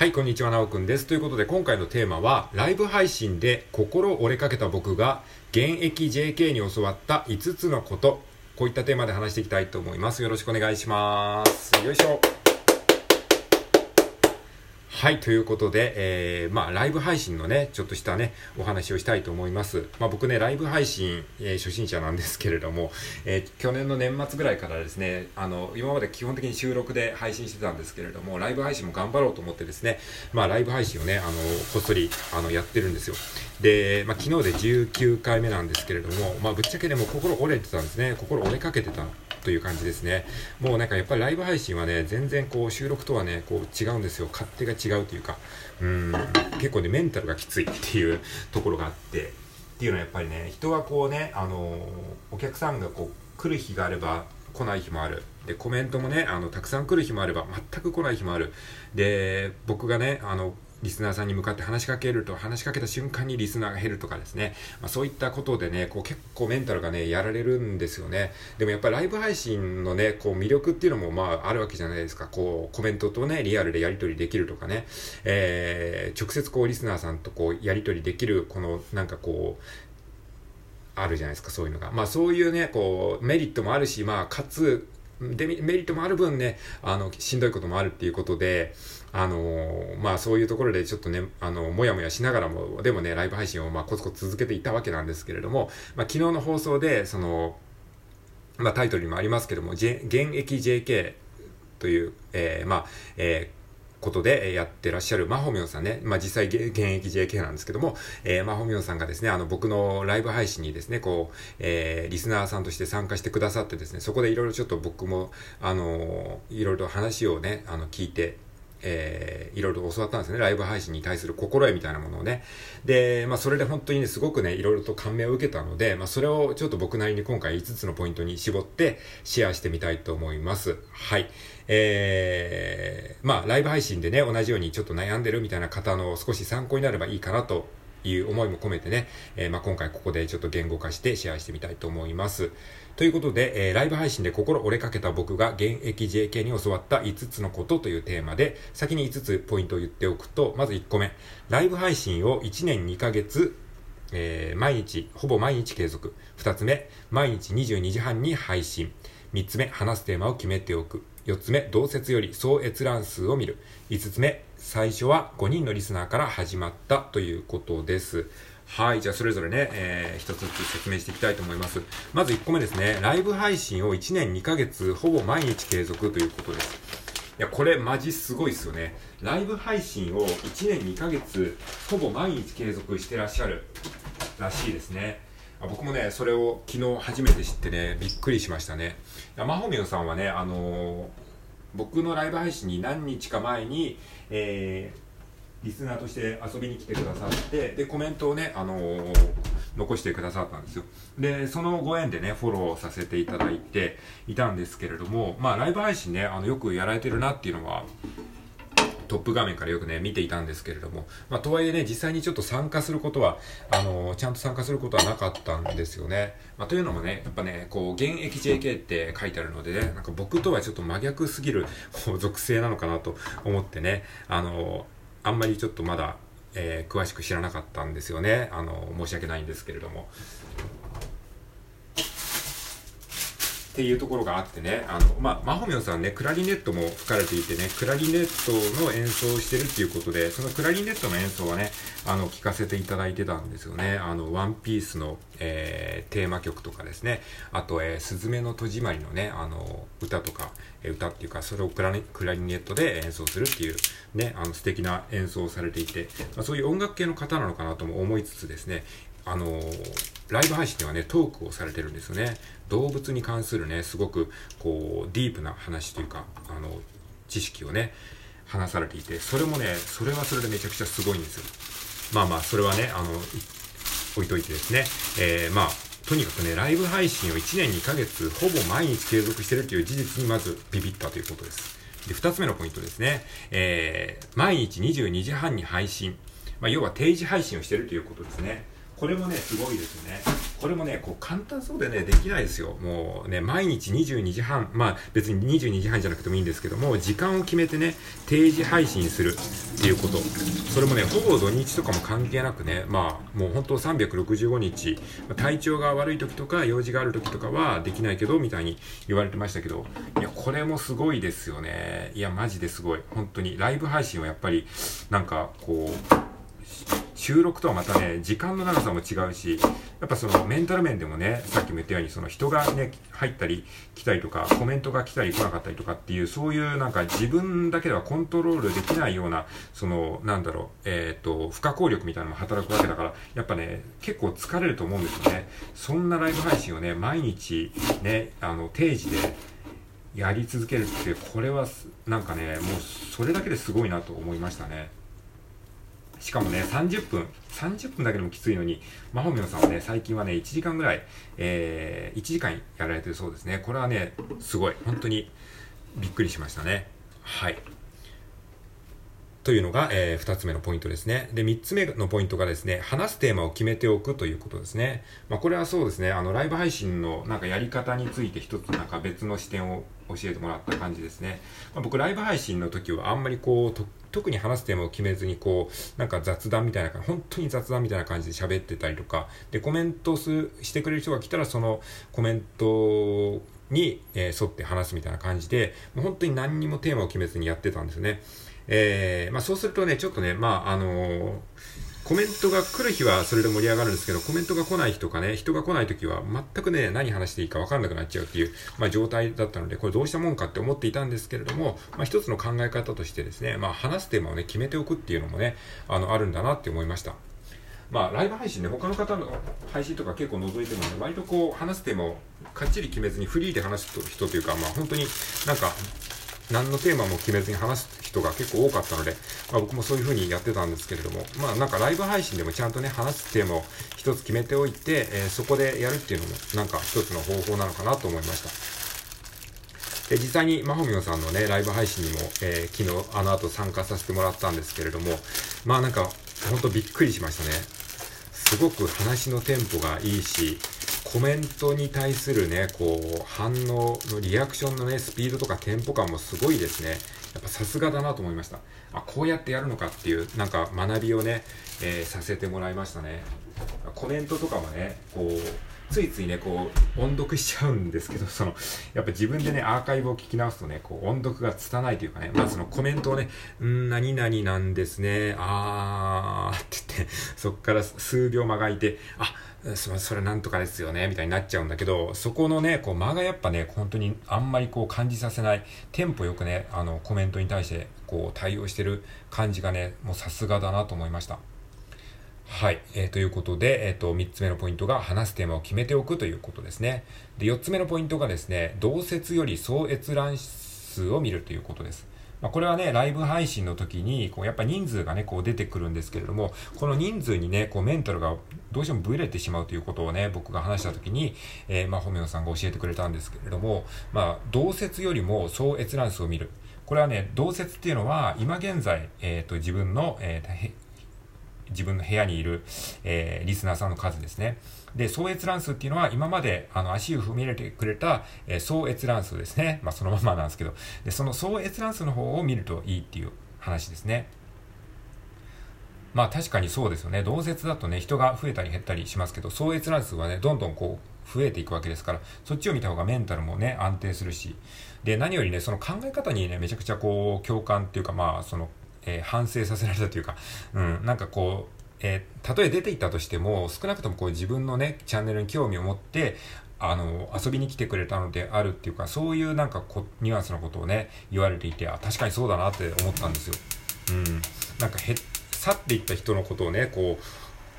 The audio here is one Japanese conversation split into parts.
はい、こんにちは、なおくんです。ということで、今回のテーマは、ライブ配信で心折れかけた僕が、現役 JK に教わった5つのこと、こういったテーマで話していきたいと思います。よろしくお願いします。よいしょ。はい、ということで、えー、まあ、ライブ配信のね、ちょっとしたね、お話をしたいと思います。まあ、僕ね、ライブ配信、えー初心者なんですけれども、えー去年の年末ぐらいからですね、あの、今まで基本的に収録で配信してたんですけれども、ライブ配信も頑張ろうと思ってですね、まあ、ライブ配信をね、あの、こっそり、あの、やってるんですよ。で、まあ、昨日で19回目なんですけれども、まあ、ぶっちゃけね、も心折れてたんですね。心折れかけてたという感じですね。もうなんかやっぱりライブ配信はね、全然こう収録とはね、こう違うんですよ。勝手が違うというか、うん、結構ね、メンタルがきついっていうところがあって、っていうのはやっぱりね、人はこうね、あのお客さんがこう来る日があれば、来ない日もある。で、コメントもね、あの、たくさん来る日もあれば、全く来ない日もある。で、僕がね、あの、リスナーさんに向かって話しかけると、話しかけた瞬間にリスナーが減るとかですね。まあ、そういったことでね、こう結構メンタルがね、やられるんですよね。でもやっぱりライブ配信のね、こう魅力っていうのもまああるわけじゃないですか。こうコメントとね、リアルでやり取りできるとかね。えー、直接こうリスナーさんとこうやり取りできる、このなんかこう、あるじゃないですか、そういうのが。まあそういうね、こう、メリットもあるし、まあかつ、デメリットもある分ね、あの、しんどいこともあるっていうことで、あのーまあそういうところでちょっとね、あの、もやもやしながらも、でもね、ライブ配信をまあコツコツ続けていたわけなんですけれども、まあ昨日の放送で、その、まあタイトルにもありますけども、J、現役 JK という、えーまあ、えーことでやってらっしゃるまほみょんさんね。まあ実際現役 JK なんですけども、えー、まほみょんさんがですね、あの僕のライブ配信にですね、こう、えーリスナーさんとして参加してくださってですね、そこでいろいろちょっと僕も、あのーいろいろと話をね、あの聞いて、えーいろいろと教わったんですね。ライブ配信に対する心得みたいなものをね。で、まあそれで本当にね、すごくね、いろいろと感銘を受けたので、まあそれをちょっと僕なりに今回5つのポイントに絞ってシェアしてみたいと思います。はい。えー、まあライブ配信でね、同じようにちょっと悩んでるみたいな方の少し参考になればいいかなという思いも込めてね、えーまあ今回ここでちょっと言語化してシェアしてみたいと思います。ということで、えーライブ配信で心折れかけた僕が現役 JK に教わった5つのことというテーマで、先に5つポイントを言っておくと、まず1個目、ライブ配信を1年2ヶ月、えー毎日、ほぼ毎日継続。2つ目、毎日22時半に配信。3つ目、話すテーマを決めておく。4つ目、同説より総閲覧数を見る。5つ目、最初は5人のリスナーから始まったということです。はい。じゃあ、それぞれね、えー一つずつ説明していきたいと思います。まず1個目ですね。ライブ配信を1年2ヶ月、ほぼ毎日継続ということです。いや、これマジすごいっすよね。ライブ配信を1年2ヶ月、ほぼ毎日継続してらっしゃるらしいですね。僕もね、それを昨日初めて知ってね、びっくりしましたね。いやマホミョンさんはね、あのー僕のライブ配信に何日か前に、えーリスナーとして遊びに来てくださって、で、コメントをね、あのー残してくださったんですよ。で、そのご縁でね、フォローさせていただいていたんですけれども、まあ、ライブ配信ね、あの、よくやられてるなっていうのは、トップ画面からよくね、見ていたんですけれども、まあ、とはいえね、実際にちょっと参加することは、あのちゃんと参加することはなかったんですよね。まあ、というのもね、やっぱね、こう、現役 JK って書いてあるのでね、なんか僕とはちょっと真逆すぎる、こう、属性なのかなと思ってね、あのあんまりちょっとまだ、えー詳しく知らなかったんですよね。あの申し訳ないんですけれども。っていうところがあってね、あの、まあ、マホミョンさんね、クラリネットも吹かれていてね、クラリネットの演奏をしてるっていうことで、そのクラリネットの演奏はね、あの、聞かせていただいてたんですよね。あの、ワンピースの、えーテーマ曲とかですね、あと、えー、すずめの戸締まりのね、あの、歌とか、えー歌っていうか、それをクラリクラリネットで演奏するっていう、ね、あの、素敵な演奏をされていて、まあ、そういう音楽系の方なのかなとも思いつつですね、あのライブ配信ではね、トークをされてるんですよね。動物に関するね、すごく、こう、ディープな話というか、あの、知識をね、話されていて、それもね、それはそれでめちゃくちゃすごいんですよ。まあまあ、それはね、あの、置いといてですね、えー、まあ、とにかくね、ライブ配信を1年2ヶ月、ほぼ毎日継続してるという事実にまずビビったということです。で、二つ目のポイントですね、えー、毎日22時半に配信。まあ、要は定時配信をしてるということですね。これもねすごいですよね。これもねこう簡単そうでねできないですよ。もうね毎日22時半。まあ別に22時半じゃなくてもいいんですけども時間を決めてね定時配信するっていうこと。それもねほぼ土日とかも関係なくねまあもう本当365日。体調が悪い時とか用事がある時とかはできないけどみたいに言われてましたけど。いやこれもすごいですよね。いやマジですごい。本当に。ライブ配信はやっぱりなんかこう収録とはまたね、時間の長さも違うし、やっぱそのメンタル面でもね、さっきも言ったように、その人がね、入ったり来たりとか、コメントが来たり来なかったりとかっていう、そういうなんか自分だけではコントロールできないような、その、なんだろう、えっ、と、不可抗力みたいなのも働くわけだから、やっぱね、結構疲れると思うんですよね。そんなライブ配信をね、毎日ね、あの、定時で、やり続けるって、これは、なんかね、もうそれだけですごいなと思いましたね。しかもね、30分、30分だけでもきついのに、マホミョンさんはね、最近はね、1時間ぐらい、えー、1時間やられてるそうですね。これはね、すごい、本当にびっくりしましたね。はい。というのが、えー、2つ目のポイントですね。で、3つ目のポイントがですね、話すテーマを決めておくということですね。まあ、これはそうですね、あの、ライブ配信のなんかやり方について一つなんか別の視点を教えてもらった感じですね。まあ、僕、ライブ配信の時はあんまりこう、特に話すテーマを決めずにこう、なんか雑談みたいな、本当に雑談みたいな感じで喋ってたりとか、で、コメントすしてくれる人が来たらそのコメントに、えー、沿って話すみたいな感じで、もう本当に何にもテーマを決めずにやってたんですよね。えー、まあそうするとね、ちょっとね、まああのー、コメントが来る日はそれで盛り上がるんですけど、コメントが来ない日とかね、人が来ない時は全くね、何話していいか分かんなくなっちゃうっていう、まあ、状態だったので、これどうしたもんかって思っていたんですけれども、まあ、一つの考え方としてですね、まあ、話すテーマをね、決めておくっていうのもね、あの、あるんだなって思いました。まあ、ライブ配信ね、他の方の配信とか結構覗いてもね、割とこう、話すテーマをかっちり決めずにフリーで話す人というか、まあ、本当になんか、何のテーマも決めずに話す人が結構多かったので、まあ、僕もそういう風にやってたんですけれども、まあなんかライブ配信でもちゃんとね、話すテーマを一つ決めておいて、えー、そこでやるっていうのもなんか一つの方法なのかなと思いました。で実際にマホミョさんのね、ライブ配信にも、えー、昨日あの後参加させてもらったんですけれども、まあなんか、ほんとびっくりしましたね。すごく話のテンポがいいし、コメントに対するね、こう、反応のリアクションのね、スピードとかテンポ感もすごいですね。やっぱさすがだなと思いました。あ、こうやってやるのかっていう、なんか学びをね、えー、させてもらいましたね。コメントとかもね、こう、ついついね、こう、音読しちゃうんですけど、その、やっぱ自分でね、アーカイブを聞き直すとね、こう、音読が拙いというかね、まあそのコメントをね、うん何々なんですね、あーって言って、そっから数秒間がいて、あ、そそれなんとかですよね、みたいになっちゃうんだけど、そこのね、こう間がやっぱね、本当にあんまりこう感じさせない、テンポよくね、あのコメントに対してこう対応してる感じがね、もうさすがだなと思いました。はい。えー、ということで、えっ、ー、と、3つ目のポイントが話すテーマを決めておくということですね。で、4つ目のポイントがですね、同説より総閲覧数を見るということです。まあ、これはね、ライブ配信の時に、こう、やっぱ人数がね、こう出てくるんですけれども、この人数にね、こう、メンタルがどうしてもブレてしまうということをね、僕が話した時に、えー、まあ、ホメオさんが教えてくれたんですけれども、まあ、同説よりも総閲覧数を見る。これはね、同説っていうのは、今現在、えっ、ー、と、自分の、えー、自分の部屋にいる、えー、リスナーさんの数ですね。で、総閲覧数っていうのは今まであの足を踏み入れてくれた、えー、総閲覧数ですね。まあそのままなんですけど、で、その総閲覧数の方を見るといいっていう話ですね。まあ確かにそうですよね。同説だとね、人が増えたり減ったりしますけど、総閲覧数はね、どんどんこう、増えていくわけですから、そっちを見た方がメンタルもね、安定するし、で、何よりね、その考え方にね、めちゃくちゃこう、共感っていうか、まあ、その、えー、反省させられたというか、うん、なんかこう、えー、たとえ出ていったとしても、少なくともこう自分のね、チャンネルに興味を持って、あの、遊びに来てくれたのであるっていうか、そういうなんかこ、ニュアンスのことをね、言われていて、あ、確かにそうだなって思ったんですよ。うん。なんかへ、去っていった人のことをね、こう、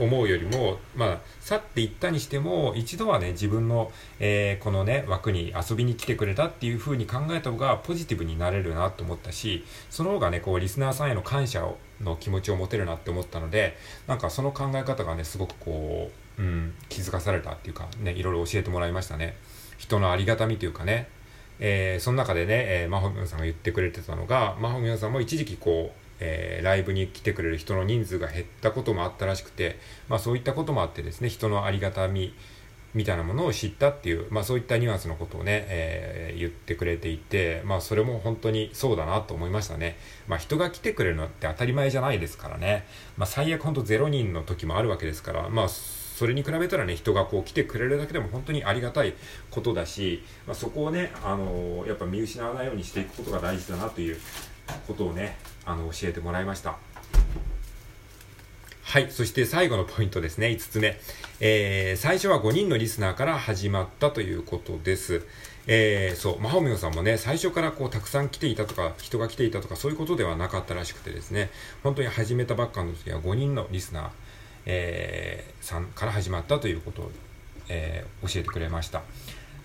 思うよりも、まあ、去っていったにしても、一度はね、自分の、えー、このね、枠に遊びに来てくれたっていう風に考えた方がポジティブになれるなと思ったし、その方がね、こう、リスナーさんへの感謝をの気持ちを持てるなって思ったので、なんかその考え方がね、すごくこう、うん、気づかされたっていうか、ね、いろいろ教えてもらいましたね。人のありがたみというかね、えー、その中でね、えー、マホミョンさんが言ってくれてたのが、マホミョンさんも一時期こう、えー、ライブに来てくれる人の人数が減ったこともあったらしくて、まあそういったこともあってですね、人のありがたみ、みたいなものを知ったっていう、まあそういったニュアンスのことをね、えー、言ってくれていて、まあそれも本当にそうだなと思いましたね。まあ人が来てくれるのって当たり前じゃないですからね。まあ最悪本当0人の時もあるわけですから、まあそれに比べたらね、人がこう来てくれるだけでも本当にありがたいことだし、まあ、そこをね、あのー、やっぱ見失わないようにしていくことが大事だなということをね、あの、教えてもらいました。はい。そして最後のポイントですね。5つ目。えー、最初は5人のリスナーから始まったということです。えー、そう、マホミオさんもね、最初からこう、たくさん来ていたとか、人が来ていたとか、そういうことではなかったらしくてですね、本当に始めたばっかの時は5人のリスナー、えー、さんから始まったということを、えー、教えてくれました。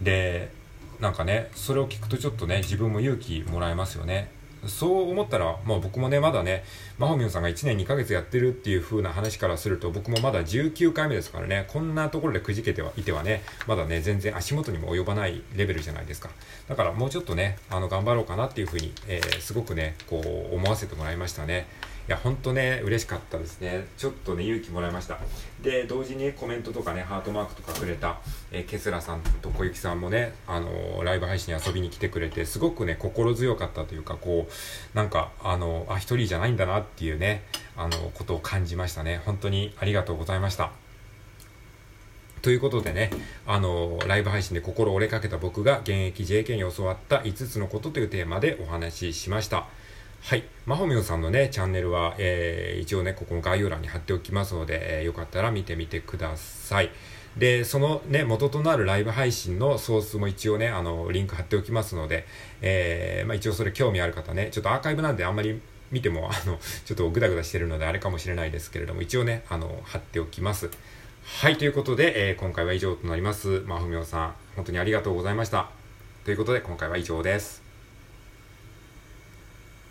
で、なんかね、それを聞くとちょっとね、自分も勇気もらえますよね。そう思ったら、まあ僕もね、まだね、まほみょんさんが1年2ヶ月やってるっていう風な話からすると、僕もまだ19回目ですからね、こんなところでくじけてはいてはね、まだね、全然足元にも及ばないレベルじゃないですか。だからもうちょっとね、あの、頑張ろうかなっていう風に、えー、すごくね、こう、思わせてもらいましたね。いや、ほんとね、嬉しかったですね。ちょっとね、勇気もらいました。で、同時にコメントとかね、ハートマークとかくれた、えー、ケスラさんと小雪さんもね、あのー、ライブ配信に遊びに来てくれて、すごくね、心強かったというか、こう、なんか、あのー、あ、一人じゃないんだなっていうね、あのことを感じましたね。本当にありがとうございました。ということでね、あのライブ配信で心折れかけた僕が現役 JK に教わった5つのことというテーマでお話ししました。はい。まほみょさんのね、チャンネルは、えー、一応ね、ここの概要欄に貼っておきますので、えー、よかったら見てみてください。で、そのね、元となるライブ配信のソースも一応ね、あの、リンク貼っておきますので、えー、まあ一応それ興味ある方ね、ちょっとアーカイブなんであんまり見ても、あの、ちょっとグダグダしてるのであれかもしれないですけれども、一応ね、あの、貼っておきます。はい、ということで、えー、今回は以上となります。まほみょさん、本当にありがとうございました。ということで、今回は以上です。